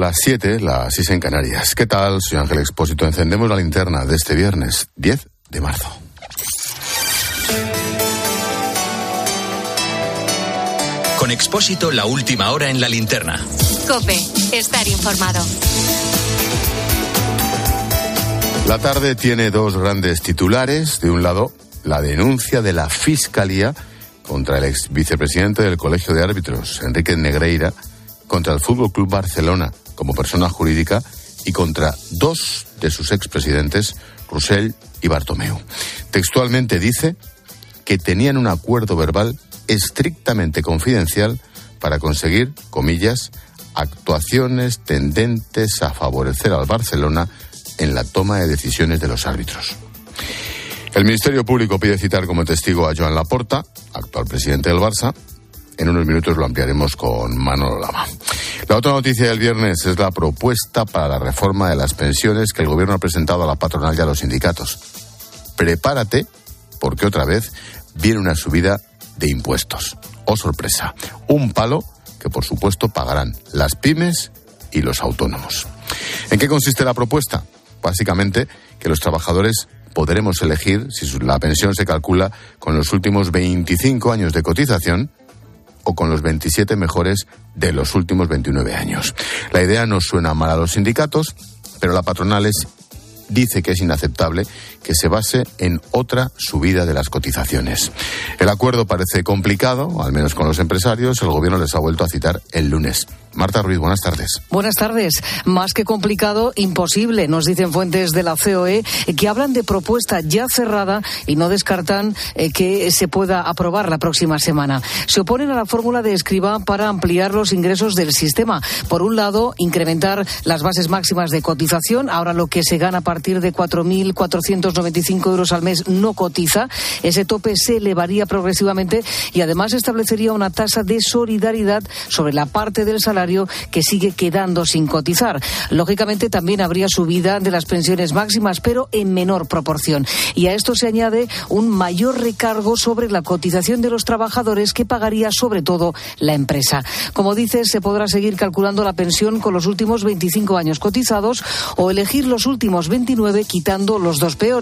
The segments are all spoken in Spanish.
Las 7, las 6 en Canarias. ¿Qué tal? Soy Ángel Expósito. Encendemos la linterna de este viernes 10 de marzo. Con Expósito, la última hora en la linterna. Cope, estar informado. La tarde tiene dos grandes titulares. De un lado, la denuncia de la Fiscalía contra el ex vicepresidente del Colegio de Árbitros, Enrique Negreira, contra el Fútbol Club Barcelona como persona jurídica y contra dos de sus expresidentes, Roussel y Bartomeu. Textualmente dice que tenían un acuerdo verbal estrictamente confidencial para conseguir, comillas, actuaciones tendentes a favorecer al Barcelona en la toma de decisiones de los árbitros. El Ministerio Público pide citar como testigo a Joan Laporta, actual presidente del Barça. En unos minutos lo ampliaremos con Manolo Lama. La otra noticia del viernes es la propuesta para la reforma de las pensiones que el gobierno ha presentado a la patronal y a los sindicatos. Prepárate, porque otra vez viene una subida de impuestos. Oh sorpresa, un palo que por supuesto pagarán las pymes y los autónomos. ¿En qué consiste la propuesta? Básicamente que los trabajadores podremos elegir si la pensión se calcula con los últimos 25 años de cotización con los 27 mejores de los últimos 29 años. La idea no suena mal a los sindicatos, pero la patronal es, dice que es inaceptable que se base en otra subida de las cotizaciones. El acuerdo parece complicado, al menos con los empresarios. El gobierno les ha vuelto a citar el lunes. Marta Ruiz, buenas tardes. Buenas tardes. Más que complicado, imposible, nos dicen fuentes de la COE que hablan de propuesta ya cerrada y no descartan eh, que se pueda aprobar la próxima semana. Se oponen a la fórmula de escriba para ampliar los ingresos del sistema. Por un lado, incrementar las bases máximas de cotización. Ahora lo que se gana a partir de 4.495 euros al mes no cotiza. Ese tope se elevaría progresivamente y además establecería una tasa de solidaridad sobre la parte del salario que sigue quedando sin cotizar. Lógicamente también habría subida de las pensiones máximas, pero en menor proporción. Y a esto se añade un mayor recargo sobre la cotización de los trabajadores que pagaría sobre todo la empresa. Como dices, se podrá seguir calculando la pensión con los últimos 25 años cotizados o elegir los últimos 29 quitando los dos peores.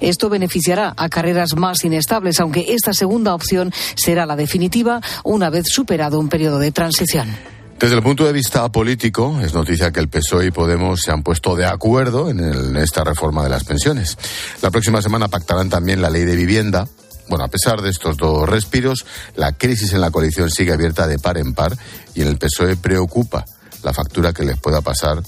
Esto beneficiará a carreras más inestables, aunque esta segunda opción será la definitiva una vez superado un periodo de transición. Desde el punto de vista político, es noticia que el PSOE y Podemos se han puesto de acuerdo en, esta reforma de las pensiones. La próxima semana pactarán también la ley de vivienda. Bueno, a pesar de estos dos respiros, la crisis en la coalición sigue abierta de par en par y en el PSOE preocupa la factura que les pueda pasar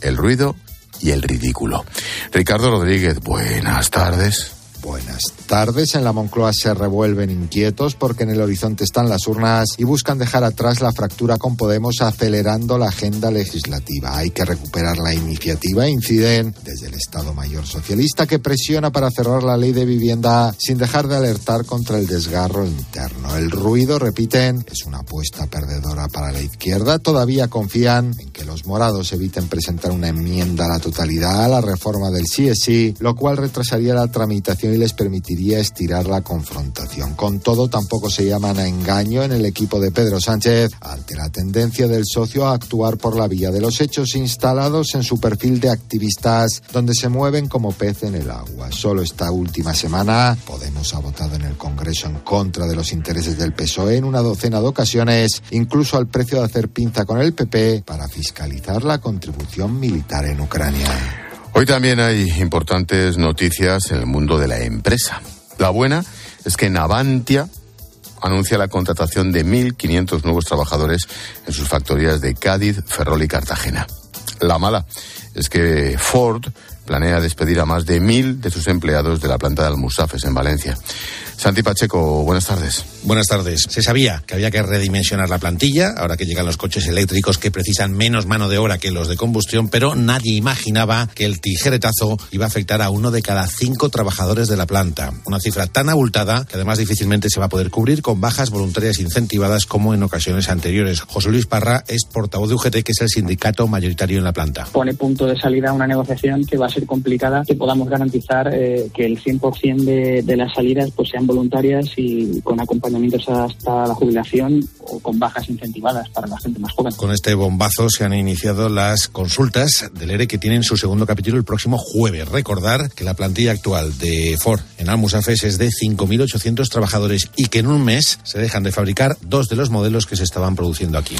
el ruido y el ridículo. Ricardo Rodríguez, buenas tardes. Buenas tardes. En la Moncloa se revuelven inquietos porque en el horizonte están las urnas y buscan dejar atrás la fractura con Podemos acelerando la agenda legislativa. Hay que recuperar la iniciativa. Inciden desde el Estado Mayor Socialista que presiona para cerrar la ley de vivienda sin dejar de alertar contra el desgarro interno. El ruido, repiten, es una apuesta perdedora para la izquierda. Todavía confían en que los morados eviten presentar una enmienda a la totalidad a la reforma del CSI, lo cual retrasaría la tramitación les permitiría estirar la confrontación. Con todo, tampoco se llaman a engaño en el equipo de Pedro Sánchez ante la tendencia del socio a actuar por la vía de los hechos instalados en su perfil de activistas donde se mueven como pez en el agua. Solo esta última semana Podemos ha votado en el Congreso en contra de los intereses del PSOE en una docena de ocasiones, incluso al precio de hacer pinza con el PP para fiscalizar la contribución militar en Ucrania. Hoy también hay importantes noticias en el mundo de la empresa. La buena es que Navantia anuncia la contratación de 1.500 nuevos trabajadores en sus factorías de Cádiz, Ferrol y Cartagena. La mala es que Ford planea despedir a más de mil de sus empleados de la planta de Almusafes en Valencia. Santi Pacheco, buenas tardes. Buenas tardes. Se sabía que había que redimensionar la plantilla, ahora que llegan los coches eléctricos que precisan menos mano de obra que los de combustión, pero nadie imaginaba que el tijeretazo iba a afectar a uno de cada cinco trabajadores de la planta. Una cifra tan abultada que además difícilmente se va a poder cubrir con bajas voluntarias incentivadas como en ocasiones anteriores. José Luis Parra es portavoz de UGT, que es el sindicato mayoritario en la planta. Pone punto de salida una negociación que va a ser complicada, que podamos garantizar eh, que el 100% de, de las salidas pues sean voluntarias y con acompañamiento hasta la jubilación o con bajas incentivadas para la gente más joven. Con este bombazo se han iniciado las consultas del ERE que tienen su segundo capítulo el próximo jueves. Recordar que la plantilla actual de Ford en Almusafes es de 5.800 trabajadores y que en un mes se dejan de fabricar dos de los modelos que se estaban produciendo aquí.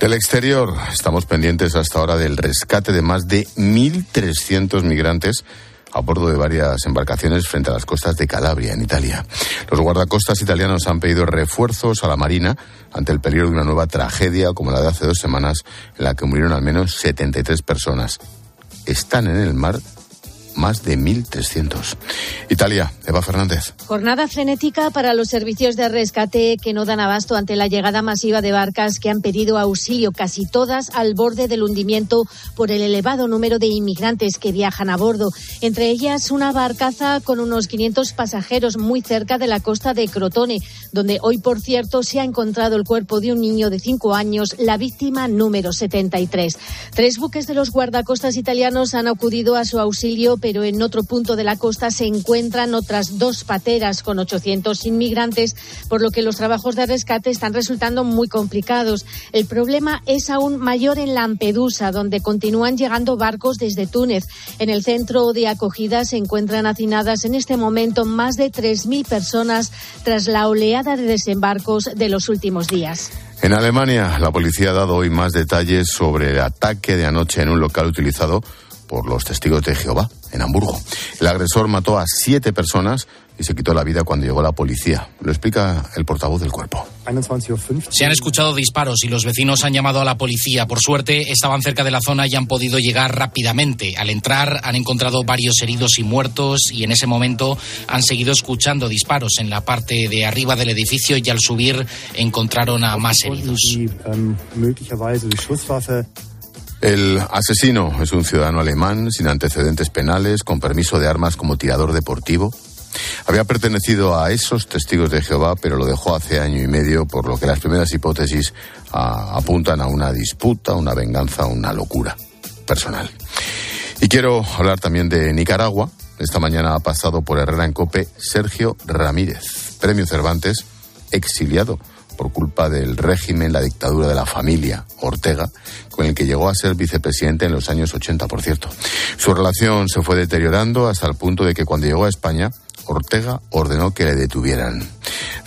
Del exterior, estamos pendientes hasta ahora del rescate de más de 1.300 migrantes a bordo de varias embarcaciones frente a las costas de Calabria, en Italia. Los guardacostas italianos han pedido refuerzos a la Marina ante el peligro de una nueva tragedia como la de hace dos semanas, en la que murieron al menos 73 personas. Están en el mar más de 1.300. Italia, Eva Fernández. Jornada frenética para los servicios de rescate que no dan abasto ante la llegada masiva de barcas que han pedido auxilio, casi todas al borde del hundimiento por el elevado número de inmigrantes que viajan a bordo. Entre ellas, una barcaza con unos 500 pasajeros muy cerca de la costa de Crotone, donde hoy, por cierto, se ha encontrado el cuerpo de un niño de 5 años, la víctima número 73. Tres buques de los guardacostas italianos han acudido a su auxilio, pero en otro punto de la costa se encuentran otras dos pateras con 800 inmigrantes, por lo que los trabajos de rescate están resultando muy complicados. El problema es aún mayor en Lampedusa, donde continúan llegando barcos desde Túnez. En el centro de acogida se encuentran hacinadas en este momento más de 3.000 personas tras la oleada de desembarcos de los últimos días. En Alemania, la policía ha dado hoy más detalles sobre el ataque de anoche en un local utilizado por los testigos de Jehová en Hamburgo. El agresor mató a siete personas y se quitó la vida cuando llegó la policía. Lo explica el portavoz del cuerpo. Se han escuchado disparos y los vecinos han llamado a la policía. Por suerte, estaban cerca de la zona y han podido llegar rápidamente. Al entrar, han encontrado varios heridos y muertos y en ese momento han seguido escuchando disparos en la parte de arriba del edificio y al subir encontraron a más heridos. El asesino es un ciudadano alemán sin antecedentes penales, con permiso de armas como tirador deportivo. Había pertenecido a esos testigos de Jehová, pero lo dejó hace año y medio, por lo que las primeras hipótesis a, apuntan a una disputa, una venganza, una locura personal. Y quiero hablar también de Nicaragua. Esta mañana ha pasado por Herrera en Cope Sergio Ramírez, premio Cervantes, exiliado por culpa del régimen, la dictadura de la familia Ortega, con el que llegó a ser vicepresidente en los años 80, por cierto. Su relación se fue deteriorando hasta el punto de que cuando llegó a España, Ortega ordenó que le detuvieran.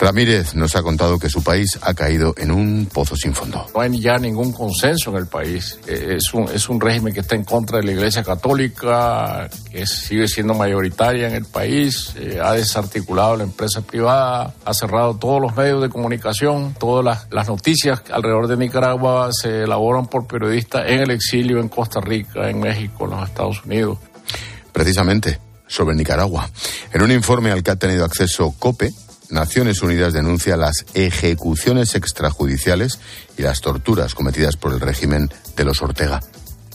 Ramírez nos ha contado que su país ha caído en un pozo sin fondo. No hay ya ningún consenso en el país. Eh, es un, es un régimen que está en contra de la Iglesia Católica, que sigue siendo mayoritaria en el país, eh, ha desarticulado la empresa privada, ha cerrado todos los medios de comunicación, todas las, las noticias alrededor de Nicaragua se elaboran por periodistas en el exilio en Costa Rica, en México, en los Estados Unidos. Precisamente sobre Nicaragua. En un informe al que ha tenido acceso COPE, Naciones Unidas denuncia las ejecuciones extrajudiciales y las torturas cometidas por el régimen de los Ortega.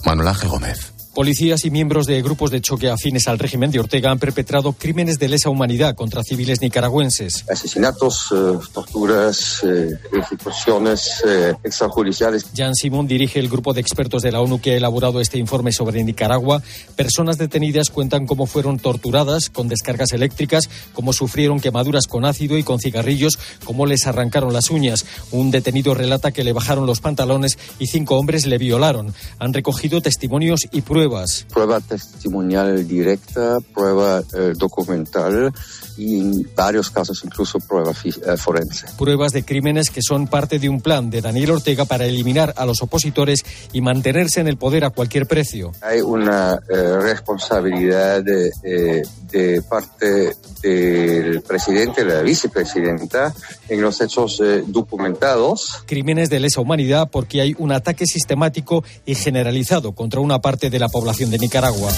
Manuel Ángel Gómez. Policías y miembros de grupos de choque afines al régimen de Ortega han perpetrado crímenes de lesa humanidad contra civiles nicaragüenses. Asesinatos, eh, torturas, eh, ejecuciones eh, extrajudiciales. Jan Simón dirige el grupo de expertos de la ONU que ha elaborado este informe sobre Nicaragua. Personas detenidas cuentan cómo fueron torturadas con descargas eléctricas, cómo sufrieron quemaduras con ácido y con cigarrillos, cómo les arrancaron las uñas. Un detenido relata que le bajaron los pantalones y cinco hombres le violaron. Han recogido testimonios y pruebas Prueba testimonial directa, prueba eh, documental y en varios casos incluso prueba eh, forense. Pruebas de crímenes que son parte de un plan de Daniel Ortega para eliminar a los opositores y mantenerse en el poder a cualquier precio. Hay una eh, responsabilidad de, de, parte del presidente la vicepresidenta en los hechos documentados. Crímenes de lesa humanidad porque hay un ataque sistemático y generalizado contra una parte de la población de Nicaragua.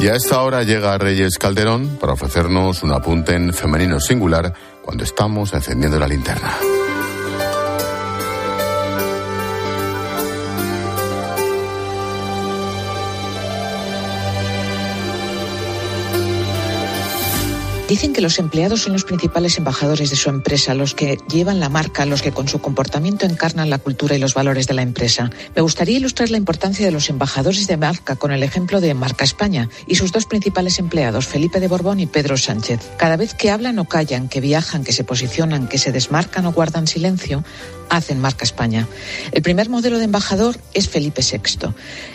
Y a esta hora llega Reyes Calderón para ofrecernos un apunte en femenino singular cuando estamos encendiendo la linterna. Dicen que los empleados son los principales embajadores de su empresa, los que llevan la marca, los que con su comportamiento encarnan la cultura y los valores de la empresa. Me gustaría ilustrar la importancia de los embajadores de marca con el ejemplo de Marca España y sus dos principales empleados, Felipe de Borbón y Pedro Sánchez. Cada vez que hablan o callan, que viajan, que se posicionan, que se desmarcan o guardan silencio, hacen marca España. El primer modelo de embajador es Felipe VI.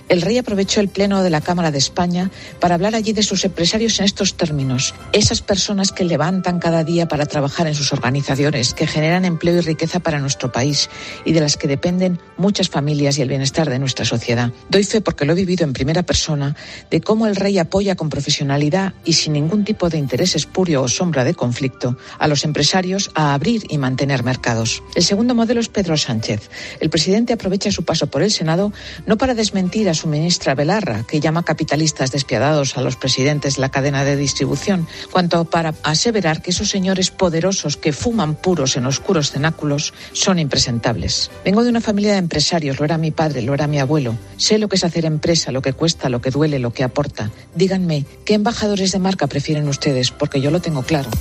El rey aprovechó el pleno de la Cámara de España para hablar allí de sus empresarios en estos términos. Esas personas que levantan cada día para trabajar en sus organizaciones, que generan empleo y riqueza para nuestro país y de las que dependen muchas familias y el bienestar de nuestra sociedad. Doy fe porque lo he vivido en primera persona de cómo el rey apoya con profesionalidad y sin ningún tipo de interés espurio o sombra de conflicto a los empresarios a abrir y mantener mercados. El segundo modelo Pedro Sánchez. El presidente aprovecha su paso por el Senado no para desmentir a su ministra Belarra, que llama capitalistas despiadados a los presidentes de la cadena de distribución, cuanto para aseverar que esos señores poderosos que fuman puros en oscuros cenáculos son impresentables. Vengo de una familia de empresarios, lo era mi padre, lo era mi abuelo. Sé lo que es hacer empresa, lo que cuesta, lo que duele, lo que aporta. Díganme, ¿qué embajadores de marca prefieren ustedes? Porque yo lo tengo claro.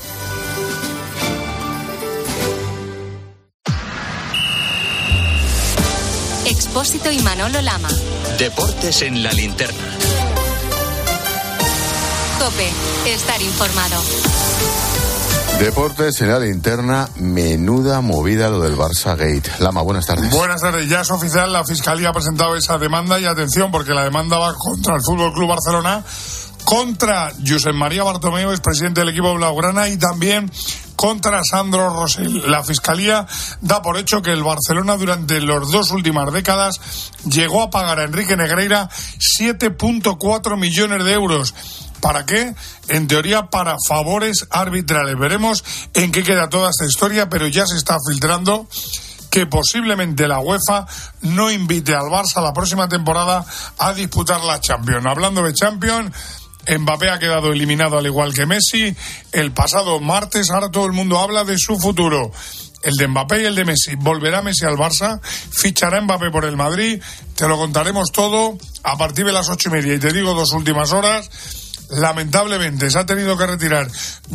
Expósito y Manolo Lama. Deportes en la linterna. Cope, estar informado. Deportes en la linterna, menuda movida lo del Barça Gate. Lama, buenas tardes. Buenas tardes, ya es oficial, la Fiscalía ha presentado esa demanda y atención porque la demanda va contra el Fútbol Club Barcelona, contra Josep María Bartomeu, es presidente del equipo Blaugrana y también contra Sandro Rosell. La Fiscalía da por hecho que el Barcelona durante las dos últimas décadas llegó a pagar a Enrique Negreira 7.4 millones de euros. ¿Para qué? En teoría para favores arbitrales. Veremos en qué queda toda esta historia, pero ya se está filtrando que posiblemente la UEFA no invite al Barça la próxima temporada a disputar la Champions. Hablando de Champions, Mbappé ha quedado eliminado al igual que Messi. El pasado martes, ahora todo el mundo habla de su futuro. El de Mbappé y el de Messi. ¿Volverá Messi al Barça? ¿Fichará Mbappé por el Madrid? Te lo contaremos todo a partir de las ocho y media. Y te digo dos últimas horas. Lamentablemente se ha tenido que retirar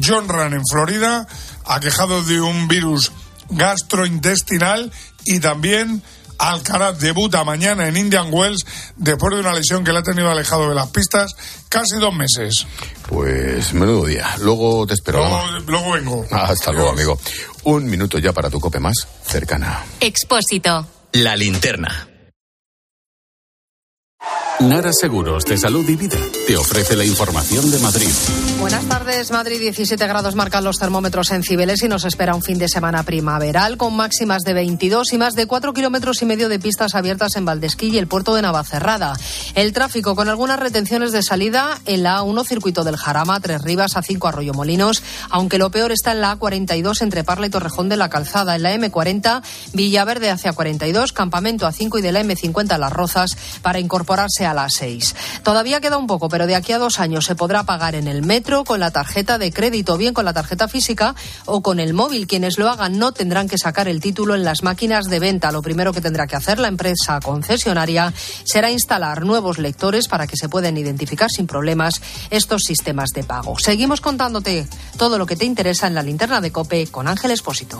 John Ran en Florida, aquejado de un virus gastrointestinal y también Alcaraz debuta mañana en Indian Wells después de una lesión que le ha tenido alejado de las pistas casi dos meses. Pues menudo día. Luego te espero. Luego, vengo. Hasta luego, amigo. Un minuto ya para tu cope más cercana. Expósito. La linterna. Nara Seguros de Salud y Vida te ofrece la información de Madrid. Buenas tardes, Madrid. 17 grados marcan los termómetros en Cibeles y nos espera un fin de semana primaveral con máximas de 22 y más de 4 kilómetros y medio de pistas abiertas en Valdesquilla y el puerto de Navacerrada. El tráfico con algunas retenciones de salida en la A1 circuito del Jarama, Tres Rivas, A5 Arroyo Molinos, aunque lo peor está en la A42 entre Parla y Torrejón de la Calzada, en la M40 Villaverde hacia 42, Campamento A5 y de la M50 Las Rozas para incorporarse a las 6. Todavía queda un poco, pero de aquí a dos años se podrá pagar en el metro con la tarjeta de crédito, bien con la tarjeta física o con el móvil. Quienes lo hagan no tendrán que sacar el título en las máquinas de venta. Lo primero que tendrá que hacer la empresa concesionaria será instalar nuevos lectores para que se puedan identificar sin problemas estos sistemas de pago. Seguimos contándote todo lo que te interesa en la linterna de Cope con Ángel Espósito.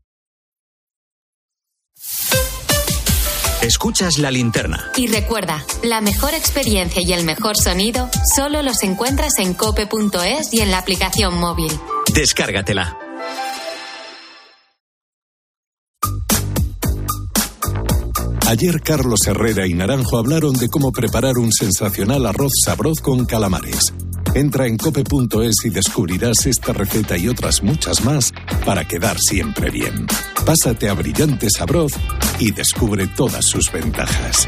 Escuchas la linterna. Y recuerda, la mejor experiencia y el mejor sonido solo los encuentras en cope.es y en la aplicación móvil. Descárgatela. Ayer Carlos Herrera y Naranjo hablaron de cómo preparar un sensacional arroz sabroz con calamares. Entra en cope.es y descubrirás esta receta y otras muchas más para quedar siempre bien. Pásate a Brillante Sabroz y descubre todas sus ventajas.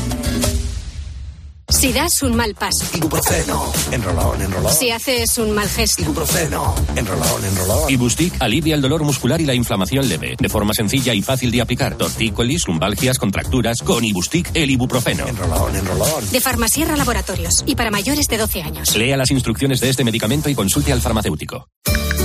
Si das un mal paso. Ibuprofeno. Enrolón, enrolón. Si haces un mal gesto. Ibuprofeno. Enrolón, enrolón. Ibustic alivia el dolor muscular y la inflamación leve. De forma sencilla y fácil de aplicar. Tortícolis, lumbalgias, contracturas. Con Ibustic, el ibuprofeno. Enrolón, enrolón. De Farmasierra Laboratorios. Y para mayores de 12 años. Lea las instrucciones de este medicamento y consulte al farmacéutico.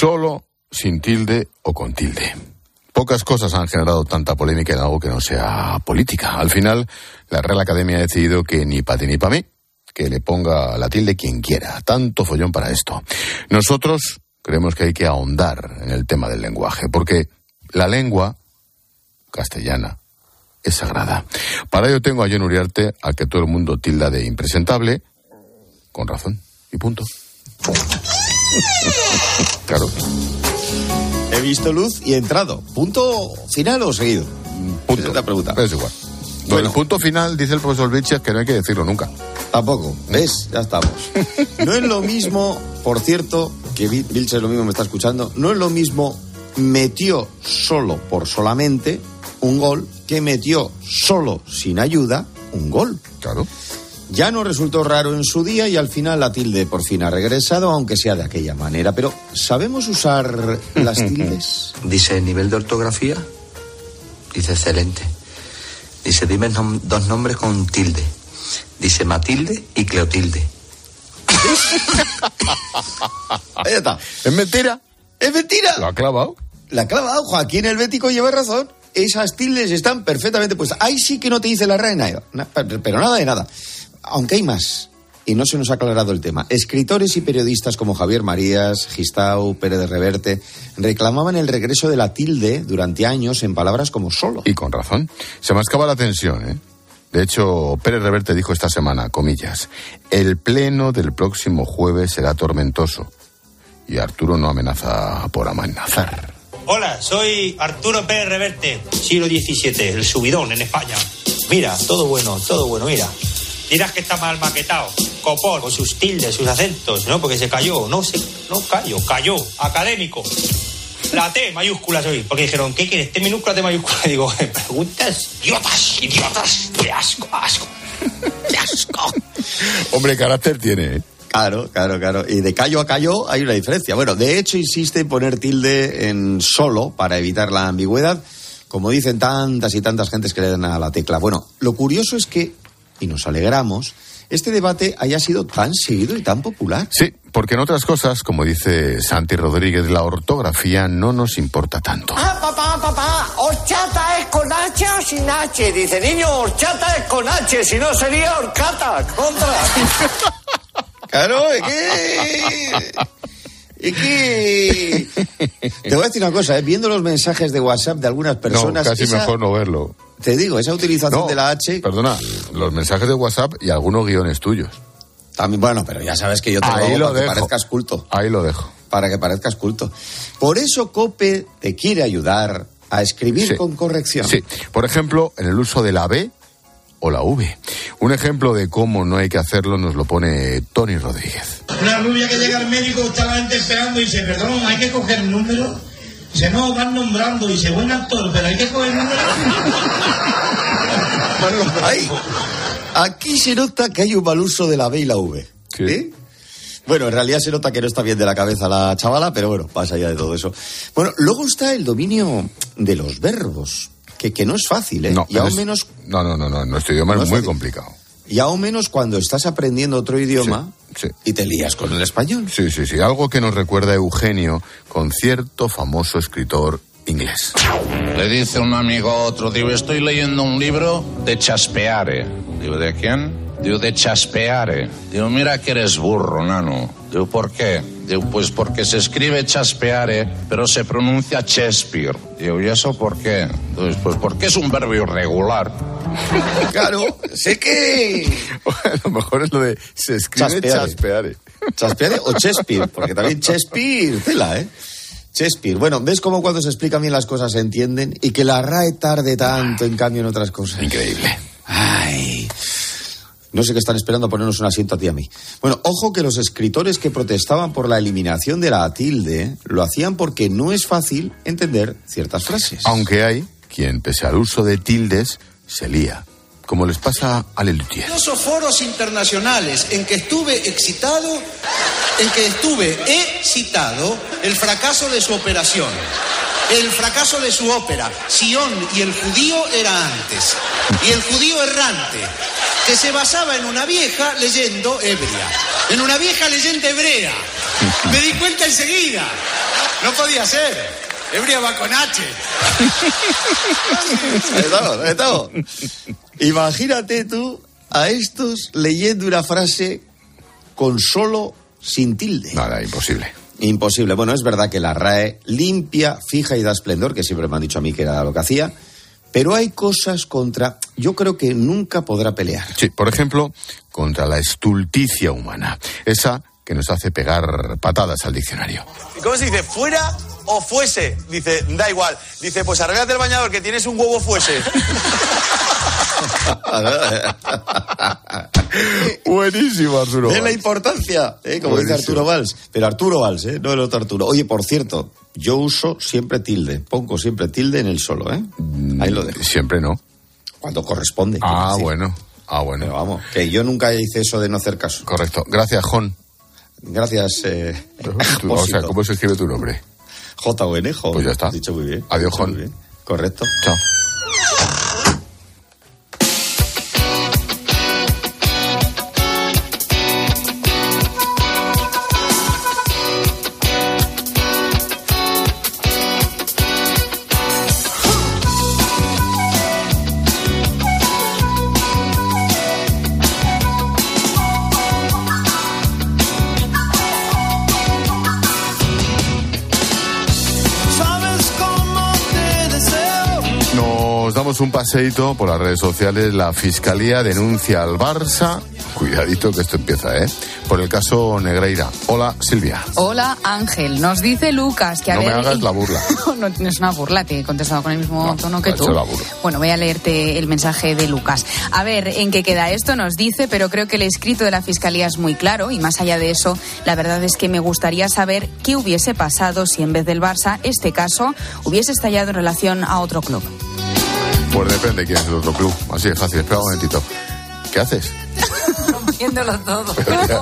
Solo sin tilde o con tilde. Pocas cosas han generado tanta polémica en algo que no sea política. Al final, la Real Academia ha decidido que ni para ti ni para mí, que le ponga la tilde quien quiera. Tanto follón para esto. Nosotros creemos que hay que ahondar en el tema del lenguaje, porque la lengua castellana es sagrada. Para ello tengo a John Uriarte, al que todo el mundo tilda de impresentable, con razón, y punto. claro. He visto luz y he entrado. ¿Punto final o seguido? Punto. Es la pregunta. Es igual. Bueno, el punto final, dice el profesor Vilches, que no hay que decirlo nunca. Tampoco. ¿Ves? Ya estamos. No es lo mismo, por cierto, que Vil- Vilches lo mismo me está escuchando, no es lo mismo metió solo por solamente un gol que metió solo sin ayuda un gol. Claro. Ya no resultó raro en su día y al final la tilde por fin ha regresado, aunque sea de aquella manera. Pero, ¿sabemos usar las tildes? Dice nivel de ortografía. Dice excelente. Dice dime nom- dos nombres con tilde. Dice Matilde y Cleotilde. Ahí está. ¿Es mentira? ¿Es mentira? Lo ha clavado. La clava, Joaquín el Bético lleva razón. Esas tildes están perfectamente puestas. Ahí sí que no te dice la reina, na- pero nada de nada. Aunque hay más. Y no se nos ha aclarado el tema. Escritores y periodistas como Javier Marías, Gistau, Pérez de Reverte reclamaban el regreso de la tilde durante años en palabras como solo. Y con razón. Se mascaba la tensión, ¿eh? De hecho, Pérez Reverte dijo esta semana, comillas, el pleno del próximo jueves será tormentoso. Y Arturo no amenaza por amenazar. Hola, soy Arturo Pérez Reverte, siglo XVII, el subidón en España. Mira, todo bueno, todo bueno, mira. Dirás que está mal maquetado, copón, con sus tildes, sus acentos, ¿no? Porque se cayó, no se, no cayó, cayó, académico. La T mayúscula soy, porque dijeron, ¿qué quieres? ¿T minúscula, T mayúscula? Y digo, "Eh, preguntas, idiotas, idiotas, qué asco, asco, qué asco. Hombre, carácter tiene, ¿eh? Claro, claro, claro. Y de callo a callo hay una diferencia. Bueno, de hecho insiste en poner tilde en solo para evitar la ambigüedad, como dicen tantas y tantas gentes que le dan a la tecla. Bueno, lo curioso es que, y nos alegramos, este debate haya sido tan seguido y tan popular. Sí, porque en otras cosas, como dice Santi Rodríguez, la ortografía no nos importa tanto. Ah, papá, papá, horchata es con H o sin H. Dice, niño, horchata es con H, si no sería horcata. Contra. Claro, es que. Es que. Te voy a decir una cosa, ¿eh? viendo los mensajes de WhatsApp de algunas personas. no, casi esa- mejor no verlo. Te digo, esa utilización No, de la H. Perdona, los mensajes de WhatsApp y algunos guiones tuyos. También, bueno, pero ya sabes que yo te lo hago para que parezcas culto. Ahí lo dejo. para que parezcas culto. Por eso Cope te quiere ayudar a escribir Sí. con corrección. Sí, por ejemplo, en el uso de la B o la V. Un ejemplo de cómo no hay que hacerlo nos lo pone Tony Rodríguez. Una rubia que llega al médico, está la gente esperando y dice, perdón, hay que coger el número. Dice, no, van nombrando. Dice, buen actor, pero hay que coger el número. Ay, aquí se nota que hay un mal uso de la B y la V. ¿Sí? Bueno, en realidad se nota que no está bien de la cabeza la chavala, pero bueno, pasa ya de todo eso. Bueno, luego está el dominio de los verbos, que, que no es fácil, ¿eh? No, y aún es- menos No, no, no, no, nuestro idioma No es es muy fácil. complicado. y aún menos cuando estás aprendiendo otro idioma y te lías con el español. Sí, sí, sí, algo que nos recuerda a Eugenio con cierto famoso escritor inglés. Le dice un amigo a otro, digo, estoy leyendo un libro de Chaspeare. Digo, ¿de quién? Digo, de Chaspeare. Digo, mira que eres burro, nano. Digo, ¿por qué? Pues porque se escribe Chaspeare, pero se pronuncia Shakespeare. Digo, ¿y eso por qué? Entonces, pues porque es un verbo irregular. Claro, sé que... a lo mejor es lo de se escribe chaspeare. Chaspeare o Chespir, porque también Chespir, tela, ¿eh? Chespir. Bueno, ¿ves cómo cuando se explican bien las cosas se entienden? Y que la RAE tarde tanto, en cambio, en otras cosas. Increíble. No sé qué están esperando a ponernos un asiento a ti y a mí. Bueno, ojo que los escritores que protestaban por la eliminación de la tilde lo hacían porque no es fácil entender ciertas frases. Aunque hay quien, pese al uso de tildes, se lía. Como les pasa a Lelutier. Numerosos foros internacionales en que estuve excitado, en que estuve excitado el fracaso de su operación. El fracaso de su ópera, Sion y el judío era antes. Y el judío errante, que se basaba en una vieja leyendo hebrea. En una vieja leyenda hebrea. Me di cuenta enseguida. No podía ser. Hebrea va con H. Ahí estamos, ahí estamos. Imagínate tú a estos leyendo una frase con solo sin tilde. Nada, imposible. Imposible. Bueno, es verdad que la RAE limpia, fija y da esplendor, que siempre me han dicho a mí que era lo que hacía, pero hay cosas contra, yo creo que nunca podrá pelear. Sí, por ejemplo, contra la estulticia humana. Esa que nos hace pegar patadas al diccionario. ¿Y cómo se dice? ¿Fuera o fuese? Dice, da igual. Dice, pues arréglate el bañador que tienes un huevo fuese. Buenísimo, Arturo. Ve la importancia, ¿eh? como dice. Arturo Valls. Pero Arturo Valls, ¿eh? no el otro Arturo. Oye, por cierto, yo uso siempre tilde. Pongo siempre tilde en el solo, ¿eh? Ahí lo dejo. Siempre no. Cuando corresponde. Ah, bueno. Ah, bueno. Pero vamos, que yo nunca hice eso de no hacer caso. Correcto. Gracias, Jon. Gracias, eh, Tú- o sea, ¿cómo se escribe tu nombre? J-O-N, Jon. Pues ya está. Dicho muy bien. Adiós, Jon. Correcto. Chao. Paseíto por las redes sociales. La Fiscalía denuncia al Barça. Cuidadito que esto empieza, ¿eh? Por el caso Negreira. Hola, Silvia. Hola Ángel, nos dice Lucas que a No me ver... hagas la burla. no, no es una burla, te he contestado con el mismo tono que tú. la burla. Bueno, voy a leerte el mensaje de Lucas. A ver, ¿en qué queda esto? Nos dice, pero creo que el escrito de la Fiscalía es muy claro y más allá de eso, la verdad es que me gustaría saber qué hubiese pasado si en vez del Barça, este caso, hubiese estallado en relación a otro club. Pues depende quién es el otro club. Así de fácil. Espera un momentito. ¿Qué haces? Viéndolo todo. Pero,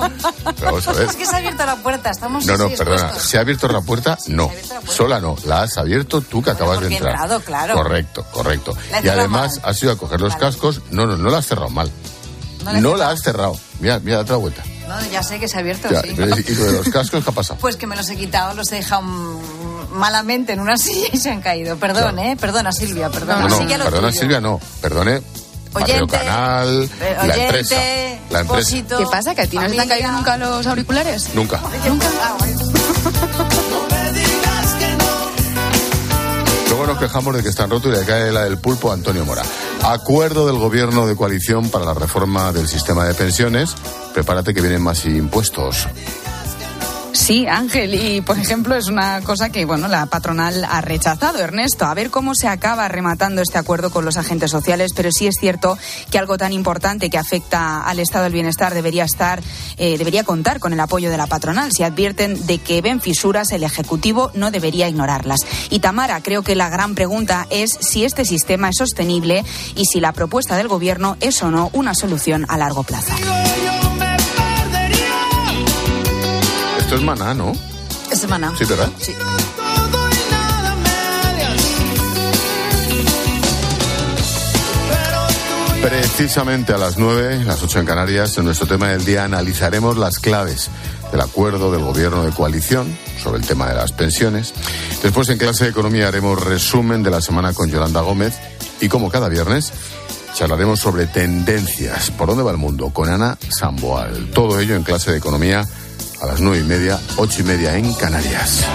vamos a ver. Es que se ha abierto la puerta, estamos No, no, perdona. expuestos. ¿Se ha abierto la puerta? No. Sola no. La has abierto tú que acabas de entrar. entrado, claro. Correcto, correcto. Y además has ido a coger los cascos. No, no, no la has cerrado mal. No la he No la has cerrado. Mira, mira, la vuelta. No, ya sé que se ha abierto, Ya, sí. ¿Y lo de los cascos qué ha pasado? Pues que me los he quitado, los he dejado malamente en una silla y se han caído. Perdón, ¿eh? Perdona, Silvia, perdona. No, no, lo perdona tuyo. Silvia, no. Perdone Oyente, Canal, eh, la oyente, empresa. La empresa. ¿Qué pasa? ¿Que a ti no te han caído nunca los auriculares? Nunca. Nunca. Luego nos quejamos de que están rotos y le cae la del pulpo a Antonio Mora. Acuerdo del gobierno de coalición para la reforma del sistema de pensiones. Prepárate que vienen más impuestos. Sí, Ángel, y por ejemplo es una cosa que bueno la patronal ha rechazado, Ernesto. A ver cómo se acaba rematando este acuerdo con los agentes sociales, pero sí es cierto que algo tan importante que afecta al estado del bienestar debería estar, eh, debería contar con el apoyo de la patronal. Si advierten de que ven fisuras, el ejecutivo no debería ignorarlas. Y Tamara, creo que la gran pregunta es si este sistema es sostenible y si la propuesta del gobierno es o no una solución a largo plazo. Esto es maná, ¿no? Es semana. Sí, ¿verdad? Sí. Precisamente a las 9, las 8 en Canarias, en nuestro tema del día analizaremos las claves del acuerdo del gobierno de coalición sobre el tema de las pensiones. Después en clase de economía haremos resumen de la semana con Yolanda Gómez y como cada viernes charlaremos sobre tendencias. ¿Por dónde va el mundo? Con Ana Samboal. Todo ello en clase de economía a las nueve y media, ocho y media en Canarias.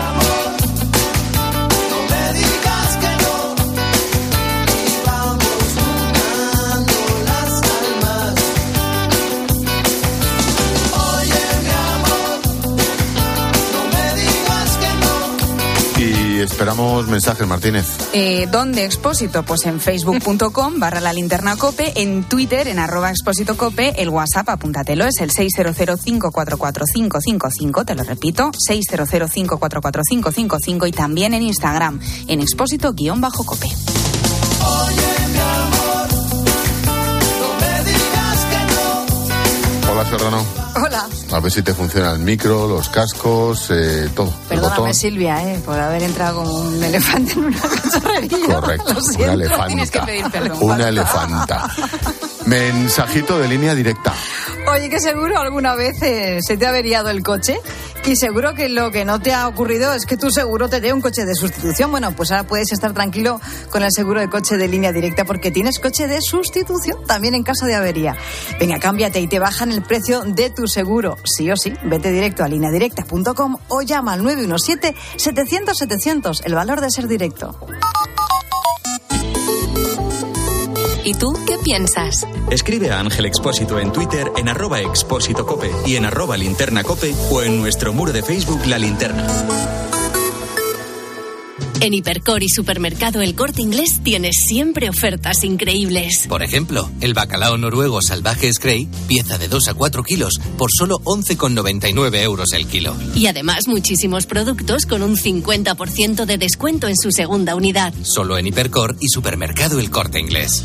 Esperamos mensajes, Martínez. Eh, ¿Dónde expósito? Pues en facebook.com barra la linterna cope, en Twitter en arroba expósito cope, el WhatsApp, apúntatelo, es el 600544555, te lo repito, 600544555 y también en Instagram, en expósito Hola, Serrano. Hola. A ver si te funciona el micro, los cascos, eh, todo. Perdóname, Silvia, eh, por haber entrado como un elefante en una cacharrería. Correcto, una elefanta. Tienes que pedir perdón. Una elefanta. Mensajito de línea directa. Oye, que seguro alguna vez eh, se te ha averiado el coche y seguro que lo que no te ha ocurrido es que tu seguro te dé un coche de sustitución. Bueno, pues ahora puedes estar tranquilo con el seguro de coche de línea directa porque tienes coche de sustitución también en caso de avería. Venga, cámbiate y te bajan el precio de tu seguro. Sí o sí, vete directo a lineadirecta.com o llama al 917-700-700, el valor de ser directo. ¿Y tú qué piensas? Escribe a Ángel Expósito en Twitter en arroba expósito cope y en arroba linterna cope o en nuestro muro de Facebook La Linterna. En Hipercor y Supermercado El Corte Inglés tienes siempre ofertas increíbles. Por ejemplo, el bacalao noruego salvaje Scray, pieza de 2 a 4 kilos, por solo 11,99 euros el kilo. Y además muchísimos productos con un 50% de descuento en su segunda unidad. Solo en Hipercor y Supermercado El Corte Inglés.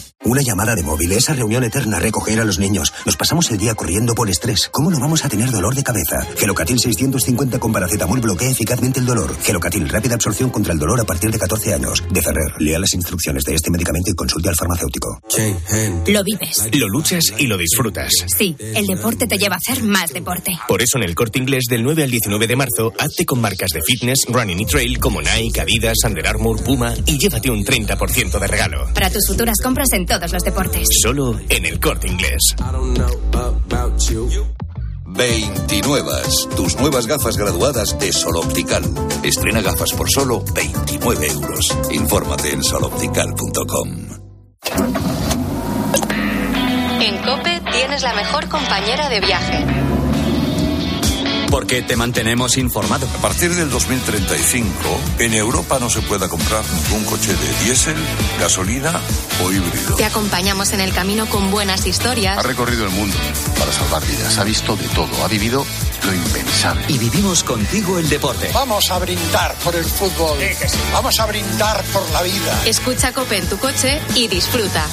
Una llamada de móvil, esa reunión eterna, recoger a los niños. Nos pasamos el día corriendo por estrés. ¿Cómo no vamos a tener dolor de cabeza? Gelocatil 650 con paracetamol bloquea eficazmente el dolor. Gelocatil, rápida absorción contra el dolor a partir de 14 años. De Ferrer, lea las instrucciones de este medicamento y consulte al farmacéutico. Lo vives. Lo luchas y lo disfrutas. Sí, el deporte te lleva a hacer más deporte. Por eso en el corte inglés del 9 al 19 de marzo, hazte con marcas de fitness, running y trail como Nike, Adidas, Under Armour, Puma y llévate un 30% de regalo. Para tus futuras compras en todos los deportes. Solo en el corte inglés. 29. Tus nuevas gafas graduadas de Sol Optical. Estrena gafas por solo 29 euros. Infórmate en soloptical.com. En Cope tienes la mejor compañera de viaje. Porque te mantenemos informado. A partir del 2035, en Europa no se pueda comprar ningún coche de diésel, gasolina o híbrido. Te acompañamos en el camino con buenas historias. Ha recorrido el mundo para salvar vidas. Ha visto de todo. Ha vivido lo impensable. Y vivimos contigo el deporte. Vamos a brindar por el fútbol. Vamos a brindar por la vida. Escucha Cope en tu coche y disfruta.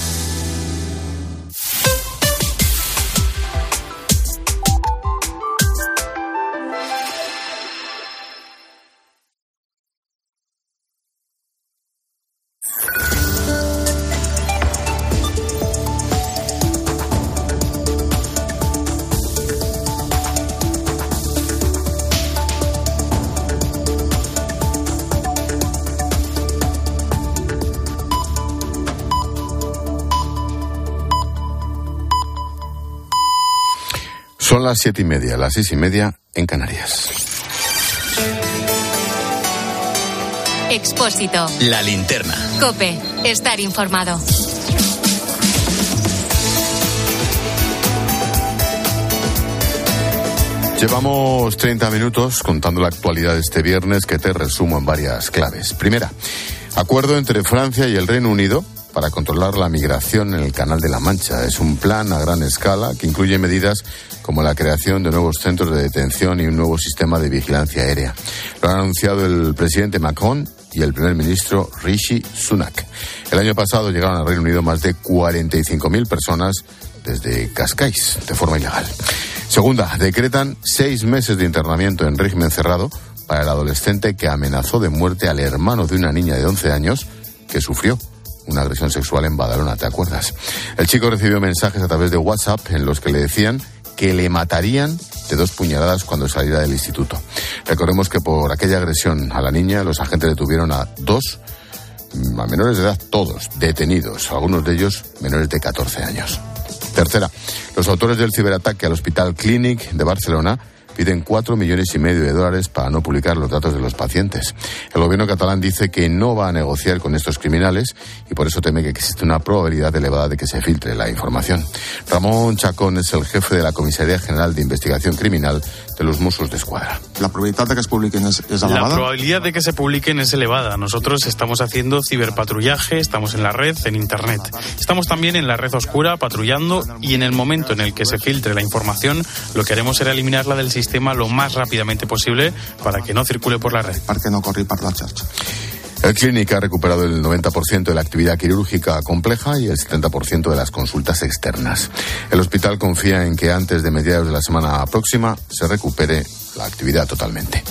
Las siete y media, las seis y media en Canarias. Expósito. La linterna. Cope. Estar informado. Llevamos 30 minutos contando la actualidad de este viernes que te resumo en varias claves. Primera, acuerdo entre Francia y el Reino Unido para controlar la migración en el Canal de la Mancha. Es un plan a gran escala que incluye medidas como la creación de nuevos centros de detención y un nuevo sistema de vigilancia aérea. Lo han anunciado el presidente Macron y el primer ministro Rishi Sunak. El año pasado llegaron al Reino Unido más de 45.000 personas desde Cascais, de forma ilegal. Segunda, decretan seis meses de internamiento en régimen cerrado para el adolescente que amenazó de muerte al hermano de una niña de 11 años que sufrió una agresión sexual en Badalona, ¿te acuerdas? El chico recibió mensajes a través de WhatsApp en los que le decían que le matarían de dos puñaladas cuando saliera del instituto. Recordemos que por aquella agresión a la niña los agentes detuvieron a dos a menores de edad, todos detenidos, algunos de ellos menores de 14 años. Tercera, los autores del ciberataque al Hospital Clinic de Barcelona piden cuatro millones y medio de dólares para no publicar los datos de los pacientes. El gobierno catalán dice que no va a negociar con estos criminales y por eso teme que existe una probabilidad elevada de que se filtre la información. Ramón Chacón es el jefe de la Comisaría General de Investigación Criminal de los Mossos de Escuadra. La probabilidad de que se publiquen es, es elevada. La probabilidad de que se publiquen es elevada. Nosotros estamos haciendo ciberpatrullaje, estamos en la red, en Internet. Estamos también en la red oscura patrullando y en el momento en el que se filtre la información, lo que haremos será eliminarla del sistema lo más rápidamente posible para que no circule por la red. Para que no corri per la xarxa. El Clínica ha recuperado el 90% de la actividad quirúrgica compleja y el 70% de las consultas externas. El hospital confía en que antes de mediados de la semana próxima se recupere la actividad totalmente.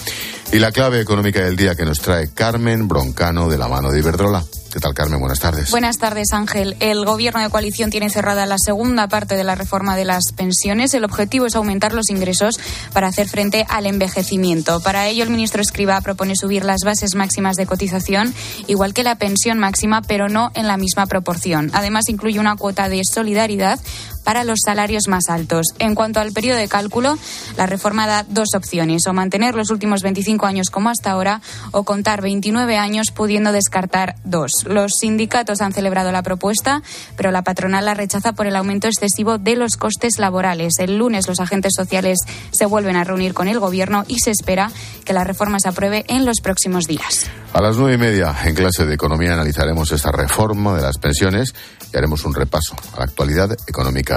Y la clave económica del día que nos trae Carmen Broncano de la mano de Iberdrola. ¿Qué Carmen? Buenas tardes. Buenas tardes, Ángel. El gobierno de coalición tiene cerrada la segunda parte de la reforma de las pensiones. El objetivo es aumentar los ingresos para hacer frente al envejecimiento. Para ello, el ministro Escriba propone subir las bases máximas de cotización, igual que la pensión máxima, pero no en la misma proporción. Además, incluye una cuota de solidaridad para los salarios más altos. En cuanto al periodo de cálculo, la reforma da dos opciones, o mantener los últimos 25 años como hasta ahora, o contar 29 años pudiendo descartar dos. Los sindicatos han celebrado la propuesta, pero la patronal la rechaza por el aumento excesivo de los costes laborales. El lunes los agentes sociales se vuelven a reunir con el Gobierno y se espera que la reforma se apruebe en los próximos días. A las nueve y media, en clase de economía, analizaremos esta reforma de las pensiones y haremos un repaso a la actualidad económica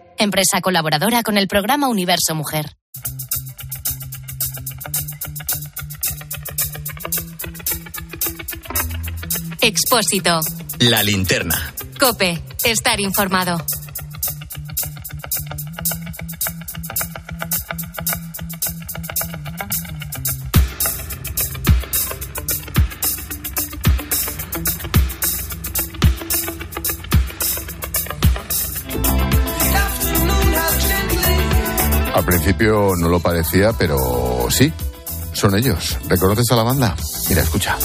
empresa colaboradora con el programa Universo Mujer. Expósito. La linterna. Cope. Estar informado. Al principio no lo parecía, pero sí, son ellos. ¿Reconoces a la banda? Mira, escucha.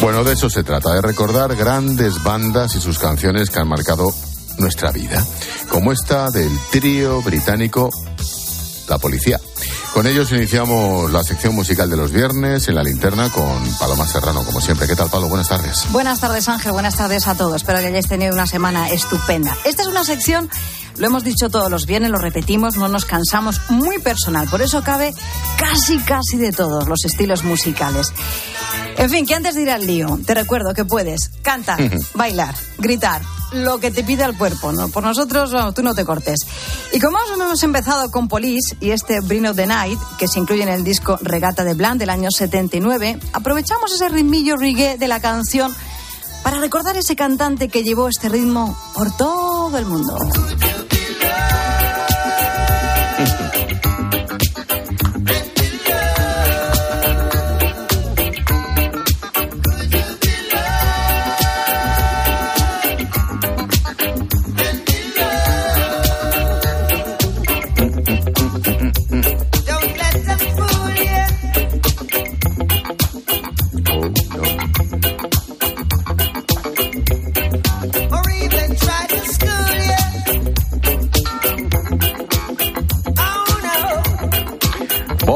Bueno, de eso se trata, de recordar grandes bandas y sus canciones que han marcado nuestra vida, como esta del trío británico La Policía. Con ellos iniciamos la sección musical de los viernes en la linterna con Paloma Serrano, como siempre. ¿Qué tal, Palo? Buenas tardes. Buenas tardes, Ángel. Buenas tardes a todos. Espero que hayáis tenido una semana estupenda. Esta es una sección, lo hemos dicho todos los viernes, lo repetimos, no nos cansamos, muy personal. Por eso cabe casi, casi de todos los estilos musicales. En fin, que antes de ir al lío, te recuerdo que puedes cantar, bailar, gritar, lo que te pide el cuerpo. ¿no? Por nosotros, no, tú no te cortes. Y como hemos empezado con Police y este Bring of the Night, que se incluye en el disco Regata de Blanc del año 79, aprovechamos ese ritmillo reggae de la canción para recordar ese cantante que llevó este ritmo por todo el mundo.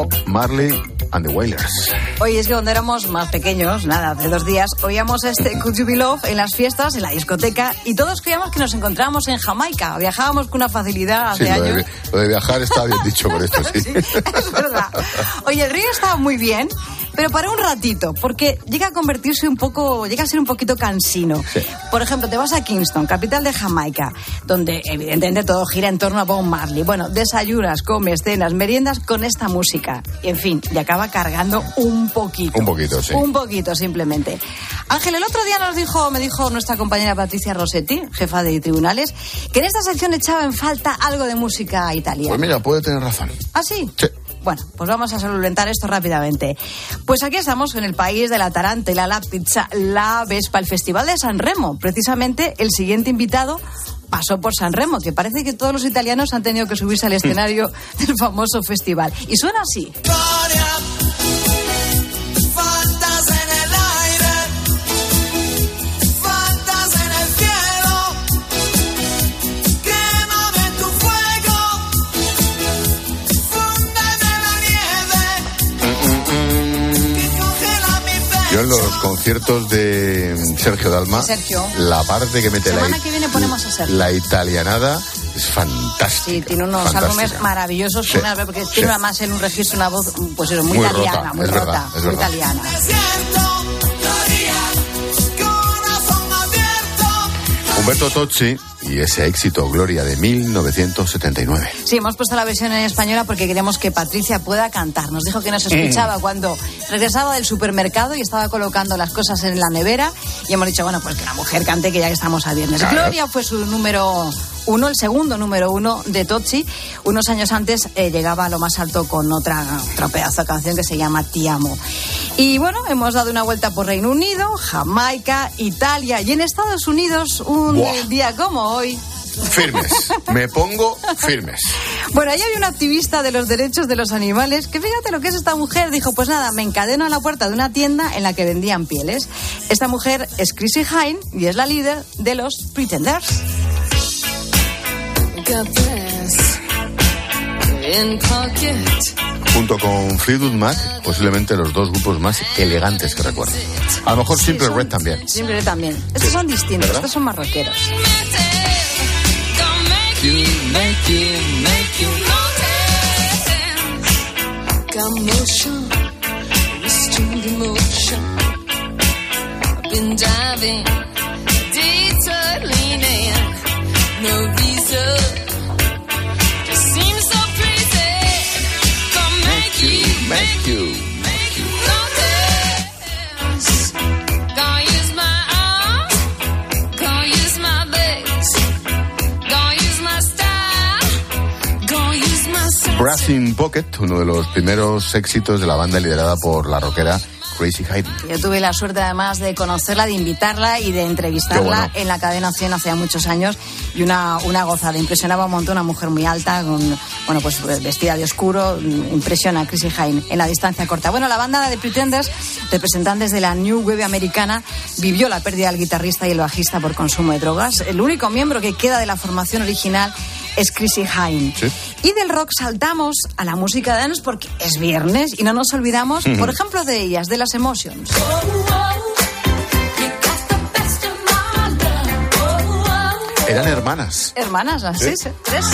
Bob Marley and the Wailers. Oye, es que cuando éramos más pequeños, nada, hace dos días, oíamos este Could You Be Love en las fiestas, en la discoteca, y todos creíamos que nos encontrábamos en Jamaica. Viajábamos con una facilidad hace Sí, lo años. de, lo de viajar está bien dicho por esto, sí. Es verdad. Oye, el río estaba muy bien, pero para un ratito, porque llega a convertirse un poco, llega a ser un poquito cansino. Por ejemplo, te vas a Kingston, capital de Jamaica, donde evidentemente todo gira en torno a Bob Marley. Bueno, desayunas, comes, cenas, meriendas con esta música. Y en fin, y acaba cargando un poquito. Un poquito, sí. Un poquito, simplemente. Ángel, el otro día nos dijo, me dijo nuestra compañera Patricia Rossetti, jefa de tribunales, que en esta sección echaba en falta algo de música italiana. Pues mira, puede tener razón. ¿Ah, sí? Bueno, pues vamos a solventar esto rápidamente. Pues aquí estamos en el país de la tarantela, la pizza, la Vespa, el Festival de San Remo. Precisamente el siguiente invitado pasó por San Remo, que parece que todos los italianos han tenido que subirse al escenario del famoso festival. Y suena así. Conciertos de Sergio Dalma, Sergio. la parte que mete la, Semana que viene ponemos a Sergio. la italianada es fantástica. Sí, tiene unos fantástica. álbumes maravillosos, Sí, una- porque sí. tiene además en un registro una voz, pues eso, muy, Muy italiana, rota, muy es rota, verdad, es muy verdad. italiana. Humberto Tocci y ese éxito Gloria de 1979. Sí, hemos puesto la versión en española porque queremos que Patricia pueda cantar. Nos dijo que nos Mm. escuchaba cuando regresaba del supermercado y estaba colocando las cosas en la nevera y hemos dicho, bueno, pues que la mujer cante que ya que estamos a viernes. Claro. Gloria fue su número uno, el segundo número uno de Tocci. Unos años antes eh, llegaba a lo más alto con otra, otra pedazo de canción que se llama Ti amo. Y bueno, hemos dado una vuelta por Reino Unido, Jamaica, Italia y en Estados Unidos un Buah. día como hoy. Firmes. Me pongo firmes. Bueno, ahí había una activista de los derechos de los animales que fíjate lo que es esta mujer. Dijo, pues nada, me encadeno a la puerta de una tienda en la que vendían pieles. Esta mujer es Chrissy Hine y es la líder de los Pretenders. Junto con Fleetwood Mac, posiblemente los dos grupos más elegantes que recuerdo. A lo mejor Simple Red también. Siempre también. Estos son distintos, ¿Verdad? estos son más Commotion, restrained emotion. I've been diving, detour leaning, no reason. Sense. Brassing Pocket, uno de los primeros éxitos de la banda liderada por la rockera Crazy Hyde. Yo tuve la suerte además de conocerla, de invitarla y de entrevistarla bueno. en la cadena 100 hace muchos años y una, una gozada. Impresionaba un montón, una mujer muy alta, con, bueno, pues vestida de oscuro, impresiona a Chrissy Hine en la distancia corta. Bueno, la banda de Pretenders, representantes de la New Wave americana, vivió la pérdida del guitarrista y el bajista por consumo de drogas. El único miembro que queda de la formación original es Chrissy Hine. Y del rock saltamos a la música de dance porque es viernes y no nos olvidamos, por ejemplo, de ellas, de las Emotions. Eran hermanas. Hermanas, las Sí. seis, tres.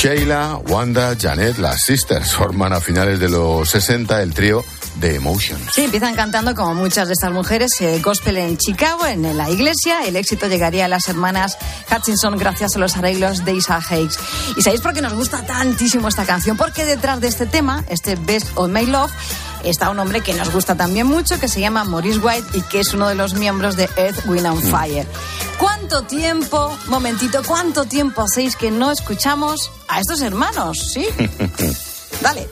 Sheila, Wanda, Janet, las Sisters forman a finales de los 60 el trío de Emotion. Sí, empiezan cantando como muchas de estas mujeres eh, gospel en Chicago, en la iglesia. El éxito llegaría a las hermanas Hutchinson gracias a los arreglos de Isa Hayes. ¿Y sabéis por qué nos gusta tantísimo esta canción? Porque detrás de este tema, este Best of My Love, está un hombre que nos gusta también mucho, que se llama Maurice White y que es uno de los miembros de Earth, Wind and Fire. ¿Cuánto tiempo, momentito, cuánto tiempo hacéis que no escuchamos a estos hermanos? ¿Sí? Dale.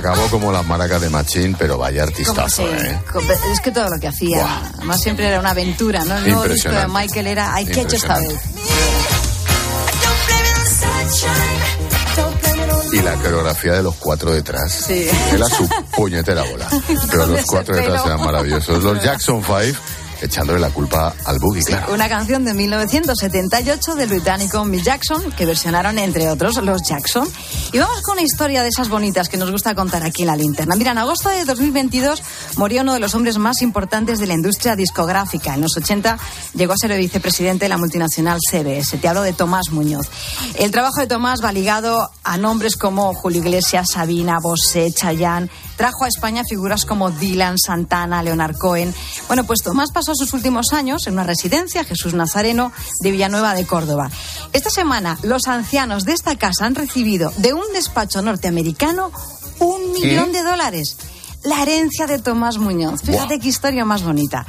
Acabó como las maracas de Machín, pero vaya artistazo, ¿eh? Es que todo lo que hacía, además siempre era una aventura, ¿no? El nuevo disco de. Michael era Hay que hecho esta vez. Y la coreografía de los cuatro detrás. Sí. Era su puñetera bola. Pero los cuatro detrás eran maravillosos. Los Jackson Five echándole la culpa al boogie, claro. Una canción de 1978 del británico Mick Jackson, que versionaron entre otros los Jackson. Y vamos con una historia de esas bonitas que nos gusta contar aquí en la linterna. Mira, en agosto de 2022 murió uno de los hombres más importantes de la industria discográfica. En los 80 llegó a ser el vicepresidente de la multinacional CBS. Te hablo de Tomás Muñoz. El trabajo de Tomás va ligado a nombres como Julio Iglesias, Sabina, Bosé, Chayanne. Trajo a España figuras como Dylan, Santana, Leonard Cohen. Bueno, pues Tomás pasó sus últimos años en una residencia, Jesús Nazareno, de Villanueva de Córdoba. Esta semana, los ancianos de esta casa han recibido de un despacho norteamericano un millón de dólares. La herencia de Tomás Muñoz. Fíjate qué historia más bonita.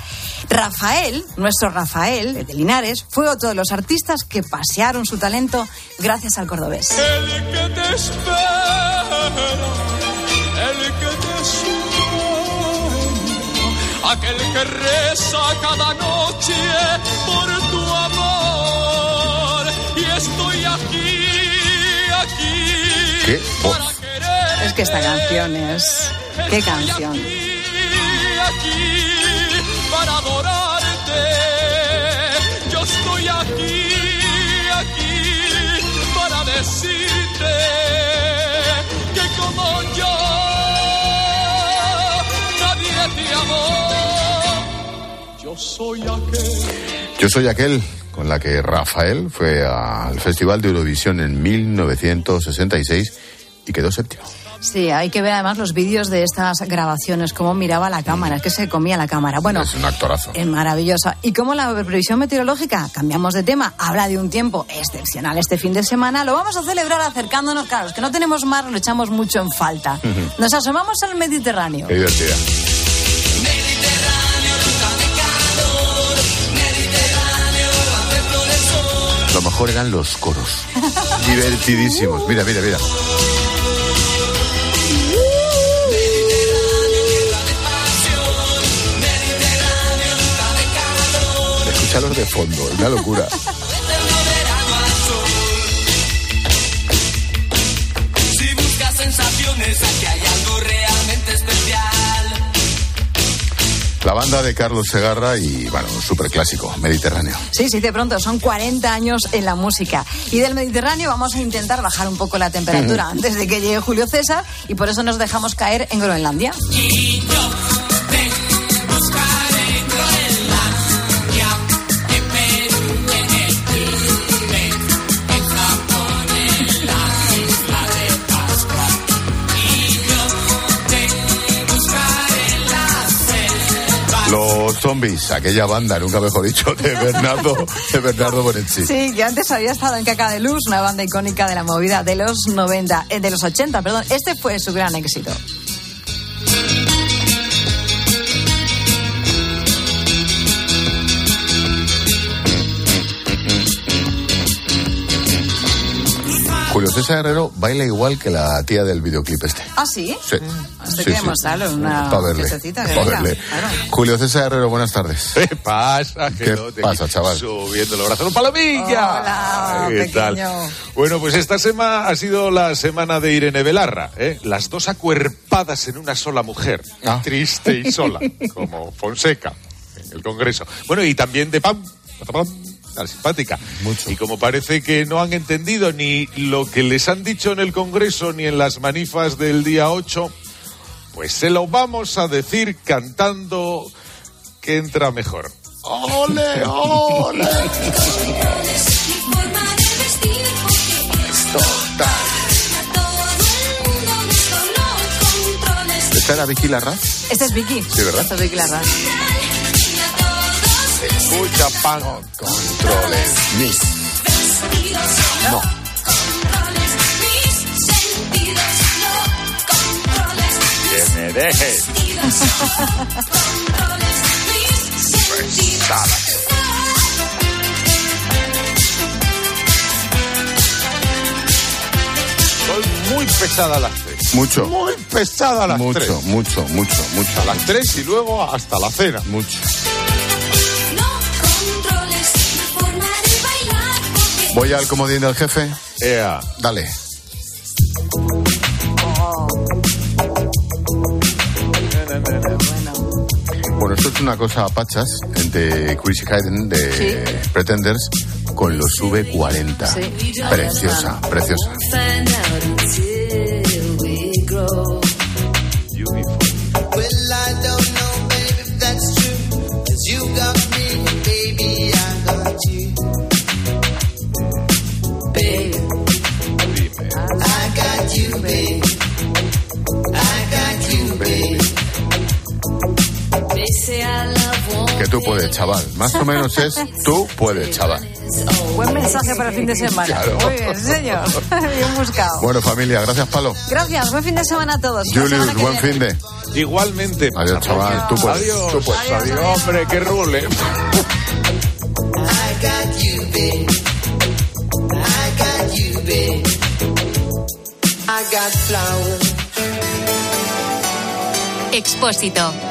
Rafael, nuestro Rafael, el de Linares, fue otro de los artistas que pasearon su talento gracias al cordobés. El que te espera, el que te sueña, aquel que reza cada noche por tu amor. Y estoy aquí, aquí. ¿Qué voz? Es que esta canción es... ¡Qué canción! aquí para adorarte. Yo estoy aquí, aquí para decirte que como yo nadie te amó. Yo soy aquel. Yo soy aquel con la que Rafael fue al Festival de Eurovisión en 1966 y quedó séptimo. Sí, hay que ver además los vídeos de estas grabaciones, cómo miraba la cámara, es que se comía la cámara. Bueno, Es un actorazo. es maravillosa. Y como la previsión meteorológica, cambiamos de tema, habla de un tiempo excepcional este fin de semana, lo vamos a celebrar acercándonos, claro, los que no tenemos mar lo echamos mucho en falta. Nos asomamos al Mediterráneo. Qué divertida. Lo mejor eran los coros. Divertidísimos. Mira, mira, mira. Escuchalos de fondo, es una locura. Si buscas sensaciones, aquí hay algo realmente especial. La banda de Carlos Segarra y, bueno, un súper clásico, Mediterráneo. Sí, sí, de pronto, son 40 años en la música. Y del Mediterráneo vamos a intentar bajar un poco la temperatura antes de que llegue Julio César y por eso nos dejamos caer en Groenlandia. Zombies, aquella banda, nunca mejor dicho, de Bernardo, de Bernardo Bonetti. Sí, que antes había estado en Caca de Luz, una banda icónica de la movida de los 90, eh, de los 80, perdón. Este fue su gran éxito. Julio César Herrero baila igual que la tía del videoclip este. ¿Ah, sí? Sí. Este Sí, quiere sí. mostrarlo, una Pa' verle, que pa' verle. claro. Julio César Herrero, buenas tardes. ¿Qué pasa? ¿Qué no te- pasa, chaval? Subiendo el brazo. ¡Palomilla! Hola, ¿Qué tal? pequeño. Bueno, pues esta semana ha sido la semana de Irene Belarra. ¿eh? Las dos acuerpadas en una sola mujer. Ah. Triste y sola, como Fonseca en el Congreso. Bueno, y también de Pam. Pam, Tan simpática. Y como parece que no han entendido ni lo que les han dicho en el Congreso ni en las manifas del día 8, pues se lo vamos a decir cantando que entra mejor. ¡Ole, ole! ¿Esta era Vicky Larraz? Este es Vicky. Sí, ¿verdad? Este es Vicky Larraz. Escucha, pan. Controles. Mis. No. Que me dejes. Pesada. Son muy pesadas las tres. Mucho. Muy pesadas las mucho, tres. mucho, mucho, mucho. Hasta las tres y luego hasta la cena. Mucho. Voy al comodín del jefe. Ea. Dale. Bueno, esto es una cosa a pachas entre Chrissy Hayden de Pretenders con los V40. Sí. Preciosa, preciosa. Chaval. Más o menos es tú puedes, chaval. Buen mensaje para el fin de semana. Claro. Muy bien, señor. Bien buscado. Bueno, familia, gracias, Palo. Gracias, buen fin de semana a todos. Julius, buen viene. fin de. Igualmente. Adiós, chaval. Tú puedes. Adiós. Tú puedes. Adiós, hombre, que rule. Expósito.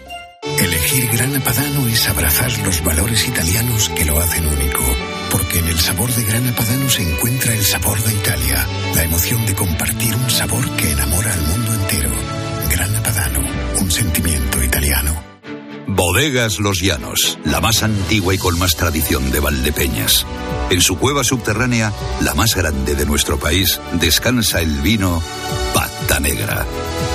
Elegir Grana Padano es abrazar los valores italianos que lo hacen único. Porque en el sabor de Grana Padano se encuentra el sabor de Italia, la emoción de compartir un sabor que enamora al mundo entero. Grana Padano, un sentimiento italiano. Bodegas Los Llanos, la más antigua y con más tradición de Valdepeñas. En su cueva subterránea, la más grande de nuestro país, descansa el vino Pata Negra,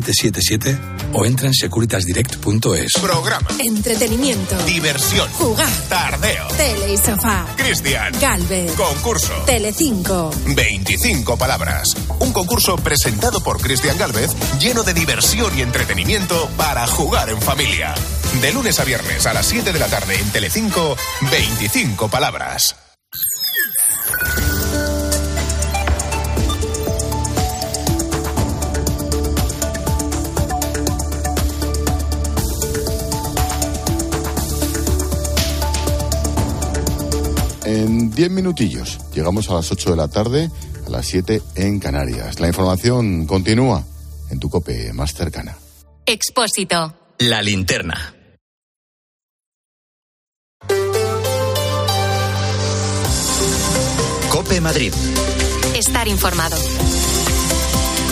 900-666-777 o entra en securitasdirect.es. Programa. Entretenimiento. Diversión. Jugar. Tardeo. Tele y sofá. Cristian. Galvez. Concurso. Telecinco. 25 palabras. Un concurso presentado por Cristian Galvez lleno de diversión y entretenimiento para jugar en familia. De lunes a viernes a las 7 de la tarde en Telecinco, 25 palabras. En 10 minutillos llegamos a las 8 de la tarde, a las 7 en Canarias. La información continúa en tu cope más cercana. Expósito. La linterna. Cope Madrid. Estar informado.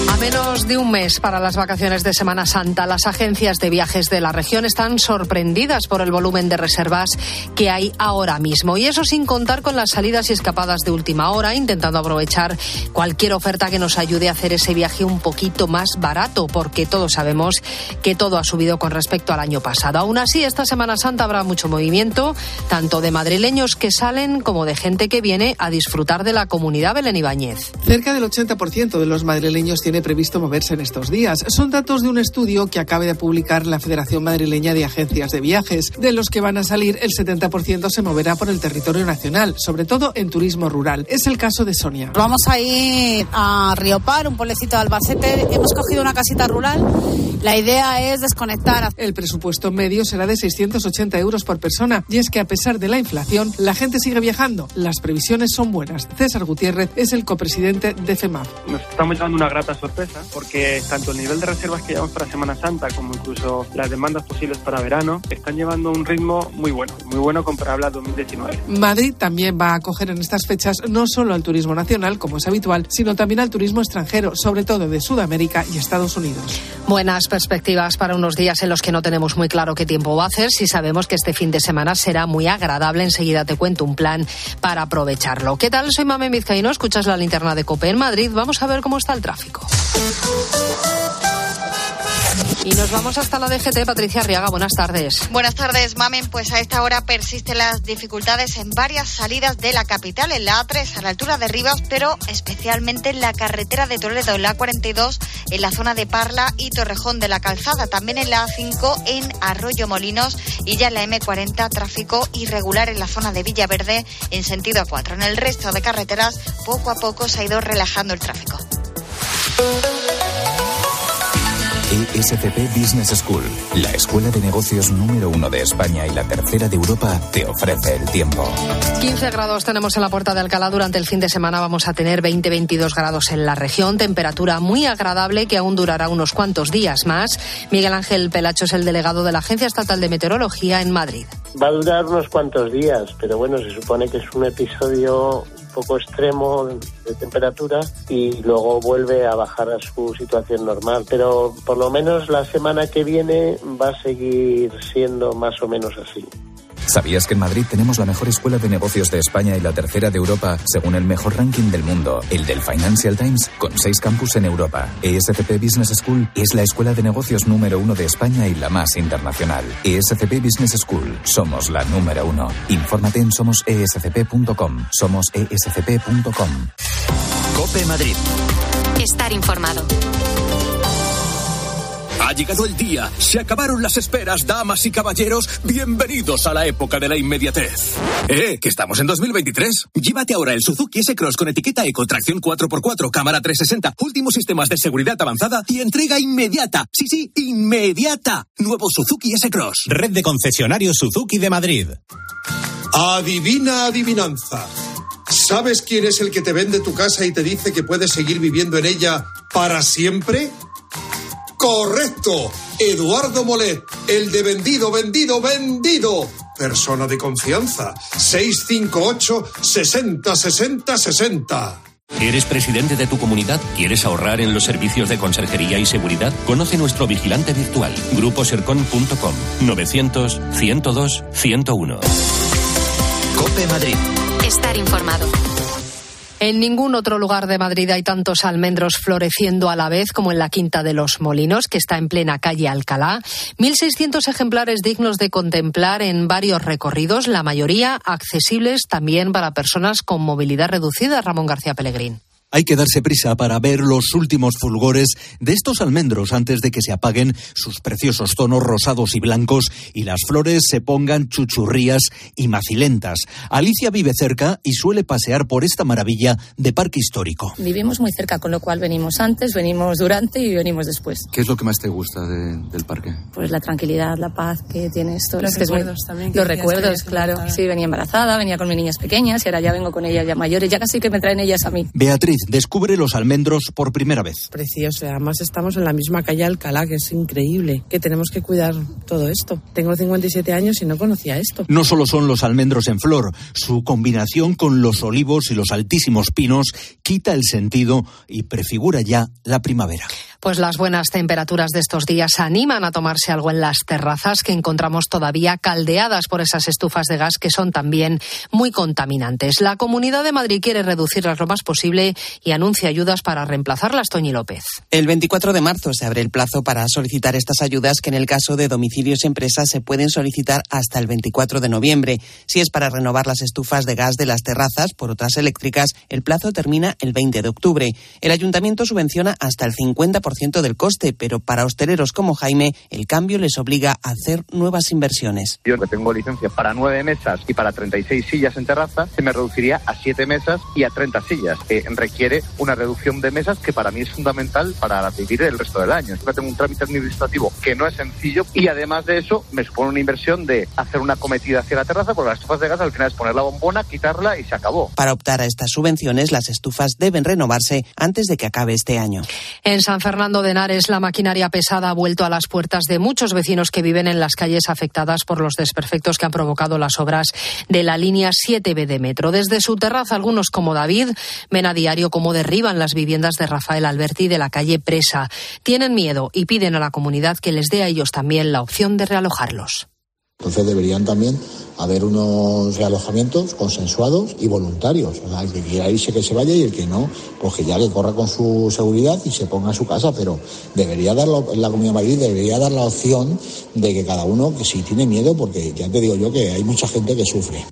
A menos de un mes para las vacaciones de Semana Santa, las agencias de viajes de la región están sorprendidas por el volumen de reservas que hay ahora mismo. Y eso sin contar con las salidas y escapadas de última hora, intentando aprovechar cualquier oferta que nos ayude a hacer ese viaje un poquito más barato, porque todos sabemos que todo ha subido con respecto al año pasado. Aún así, esta Semana Santa habrá mucho movimiento, tanto de madrileños que salen como de gente que viene a disfrutar de la comunidad Belén Ibáñez. Cerca del 80% de los madrileños tiene previsto moverse en estos días. Son datos de un estudio que acaba de publicar la Federación Madrileña de Agencias de Viajes. De los que van a salir, el 70% se moverá por el territorio nacional, sobre todo en turismo rural. Es el caso de Sonia. Vamos a ir a Riopar, un pueblecito de Albacete. Hemos cogido una casita rural. La idea es desconectar. El presupuesto medio será de 680 euros por persona. Y es que a pesar de la inflación, la gente sigue viajando. Las previsiones son buenas. César Gutiérrez es el copresidente de FEMAP. Nos estamos llevando una grata sorpresa porque tanto el nivel de reservas que llevamos para Semana Santa como incluso las demandas posibles para verano están llevando un ritmo muy bueno, muy bueno comparable a 2019. Madrid también va a acoger en estas fechas no solo al turismo nacional, como es habitual, sino también al turismo extranjero, sobre todo de Sudamérica y Estados Unidos. Buenas perspectivas para unos días en los que no tenemos muy claro qué tiempo va a hacer. Si sabemos que este fin de semana será muy agradable, enseguida te cuento un plan para aprovecharlo. ¿Qué tal? Soy Mame Vizcaíno, escuchas la linterna de Cope en Madrid. Vamos a ver cómo está el tráfico. Y nos vamos hasta la DGT. Patricia Arriaga, buenas tardes. Buenas tardes, Mamen. Pues a esta hora persisten las dificultades en varias salidas de la capital, en la A3 a la altura de Rivas, pero especialmente en la carretera de Toledo, en la A42, en la zona de Parla y Torrejón de la Calzada. También en la A5 en Arroyo Molinos y ya en la M40 tráfico irregular en la zona de Villaverde en sentido A4. En el resto de carreteras, poco a poco se ha ido relajando el tráfico. ESCP Business School, la escuela de negocios número uno de España y la tercera de Europa, te ofrece el tiempo. 15 grados tenemos en la puerta de Alcalá. Durante el fin de semana vamos a tener 20-22 grados en la región. Temperatura muy agradable que aún durará unos cuantos días más. Miguel Ángel Pelacho es el delegado de la Agencia Estatal de Meteorología en Madrid. Va a durar unos cuantos días, pero bueno, se supone que es un episodio poco extremo de temperatura y luego vuelve a bajar a su situación normal. Pero por lo menos la semana que viene va a seguir siendo más o menos así. ¿Sabías que en Madrid tenemos la mejor escuela de negocios de España y la tercera de Europa, según el mejor ranking del mundo, el del Financial Times, con seis campus en Europa? ESCP Business School es la escuela de negocios número uno de España y la más internacional. ESCP Business School, somos la número uno. Infórmate en somosescp.com. Somosescp.com. Cope Madrid. Estar informado. Ha llegado el día, se acabaron las esperas, damas y caballeros, bienvenidos a la época de la inmediatez. Eh, que estamos en 2023. Llévate ahora el Suzuki S-Cross con etiqueta Eco, tracción 4x4, cámara 360, últimos sistemas de seguridad avanzada y entrega inmediata. Sí, sí, inmediata. Nuevo Suzuki S-Cross. Red de concesionarios Suzuki de Madrid. Adivina adivinanza. ¿Sabes quién es el que te vende tu casa y te dice que puedes seguir viviendo en ella para siempre? Correcto. Eduardo Molet, el de vendido, vendido, vendido. Persona de confianza. 658 60 60 60. ¿Eres presidente de tu comunidad? ¿Quieres ahorrar en los servicios de conserjería y seguridad? Conoce nuestro vigilante virtual, gruposercon.com 900 102 101. Cope Madrid. Estar informado. En ningún otro lugar de Madrid hay tantos almendros floreciendo a la vez como en la Quinta de los Molinos, que está en plena calle Alcalá. 1.600 ejemplares dignos de contemplar en varios recorridos, la mayoría accesibles también para personas con movilidad reducida. Ramón García Pellegrín. Hay que darse prisa para ver los últimos fulgores de estos almendros antes de que se apaguen sus preciosos tonos rosados y blancos y las flores se pongan chuchurrías y macilentas. Alicia vive cerca y suele pasear por esta maravilla de parque histórico. Vivimos muy cerca, con lo cual venimos antes, venimos durante y venimos después. ¿Qué es lo que más te gusta de- del parque? Pues la tranquilidad, la paz que tiene esto. Los es que es muy- recuerdos también Los recuerdos, claro. Sí, venía embarazada, venía con mis niñas pequeñas y ahora ya vengo con ellas ya mayores. Ya casi que me traen ellas a mí. Beatriz Madrid descubre los almendros por primera vez. Precioso, además estamos en la misma calle Alcalá, que es increíble, que tenemos que cuidar todo esto. Tengo 57 años y no conocía esto. No solo son los almendros en flor, su combinación con los olivos y los altísimos pinos quita el sentido y prefigura ya la primavera. Pues las buenas temperaturas de estos días animan a tomarse algo en las terrazas que encontramos todavía caldeadas por esas estufas de gas que son también muy contaminantes. La Comunidad de Madrid quiere reducirlas lo más posible y anuncia ayudas para reemplazarlas, Toñi López. El 24 de marzo se abre el plazo para solicitar estas ayudas que en el caso de domicilios y empresas se pueden solicitar hasta el 24 de noviembre. Si es para renovar las estufas de gas de las terrazas por otras eléctricas, el plazo termina el 20 de octubre. El ayuntamiento subvenciona hasta el 50% del coste, pero para hosteleros como Jaime, el cambio les obliga a hacer nuevas inversiones. Yo que tengo licencia para nueve mesas y para 36 sillas en terraza, se me reduciría a siete mesas y a 30 sillas, que requiere una reducción de mesas que para mí es fundamental para vivir el resto del año. Yo tengo un trámite administrativo que no es sencillo y además de eso me supone una inversión de hacer una cometida hacia la terraza, porque las estufas de gas al final es poner la bombona, quitarla y se acabó. Para optar a estas subvenciones, las estufas deben renovarse antes de que acabe este año. En San Fernando Fernando de Henares, la maquinaria pesada ha vuelto a las puertas de muchos vecinos que viven en las calles afectadas por los desperfectos que han provocado las obras de la línea 7B de metro. Desde su terraza, algunos como David ven a diario cómo derriban las viviendas de Rafael Alberti de la calle Presa. Tienen miedo y piden a la comunidad que les dé a ellos también la opción de realojarlos. Entonces deberían también haber unos realojamientos consensuados y voluntarios. Sea, el que quiera irse que se vaya y el que no, pues que ya que corra con su seguridad y se ponga en su casa. Pero debería dar la, Comunidad Madrid debería dar la opción de que cada uno, que si tiene miedo, porque ya te digo yo que hay mucha gente que sufre.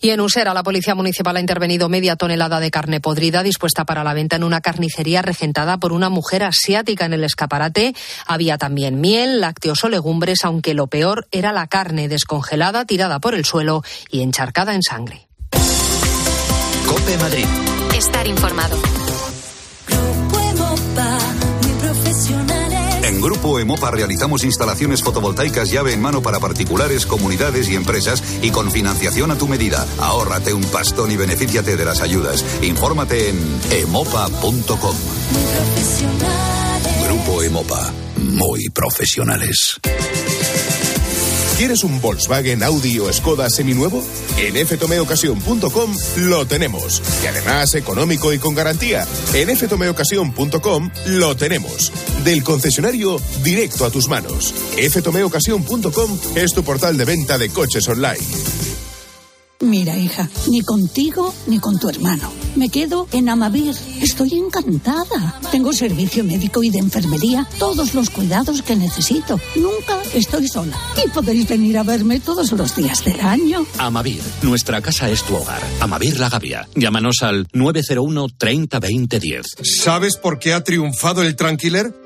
Y en Usera, la Policía Municipal ha intervenido media tonelada de carne podrida dispuesta para la venta en una carnicería regentada por una mujer asiática en el escaparate. Había también miel, lácteos o legumbres, aunque lo peor era la carne descongelada, tirada por el suelo y encharcada en sangre. Cope Madrid. Estar informado. En Grupo Emopa realizamos instalaciones fotovoltaicas llave en mano para particulares, comunidades y empresas y con financiación a tu medida. Ahórrate un pastón y benefíciate de las ayudas. Infórmate en emopa.com. Grupo Emopa. Muy profesionales. ¿Quieres un Volkswagen, Audi o Skoda seminuevo? En ftomeocasión.com lo tenemos. Y además económico y con garantía. En ftomeocasión.com lo tenemos. Del concesionario directo a tus manos. ftomeocasión.com es tu portal de venta de coches online. Mira, hija, ni contigo ni con tu hermano. Me quedo en Amavir. Estoy encantada. Tengo servicio médico y de enfermería, todos los cuidados que necesito. Nunca estoy sola. Y podéis venir a verme todos los días del año. Amavir, nuestra casa es tu hogar. Amavir La Gavia. Llámanos al 901 30 20 10. ¿Sabes por qué ha triunfado el Tranquiler?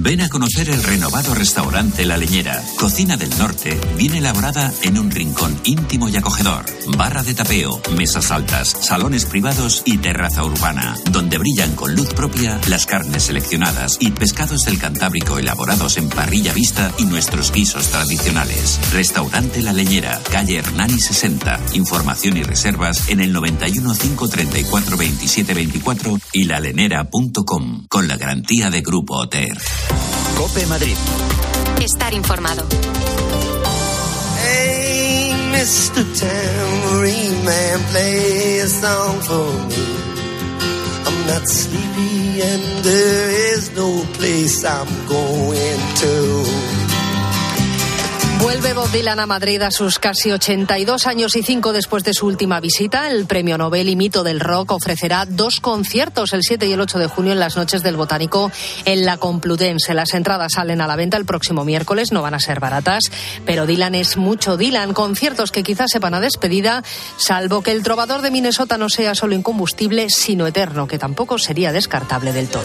Ven a conocer el renovado restaurante La Leñera, cocina del norte, bien elaborada en un rincón íntimo y acogedor. Barra de tapeo, mesas altas, salones privados y terraza urbana, donde brillan con luz propia las carnes seleccionadas y pescados del Cantábrico elaborados en parrilla vista y nuestros guisos tradicionales. Restaurante La Leñera, calle Hernani 60. Información y reservas en el 91 534 27 24 y lalenera.com con la garantía de Grupo Hotel. Cope Madrid. Estar informado. Hey, Mr. Tambourine Man, play a song for me. I'm not sleepy and there is no place I'm going to. Vuelve Bob Dylan a Madrid a sus casi 82 años y cinco después de su última visita. El premio Nobel y mito del rock ofrecerá dos conciertos el 7 y el 8 de junio en las noches del Botánico en la Complutense. Las entradas salen a la venta el próximo miércoles, no van a ser baratas, pero Dylan es mucho Dylan. Conciertos que quizás sepan a despedida, salvo que el trovador de Minnesota no sea solo incombustible, sino eterno, que tampoco sería descartable del todo.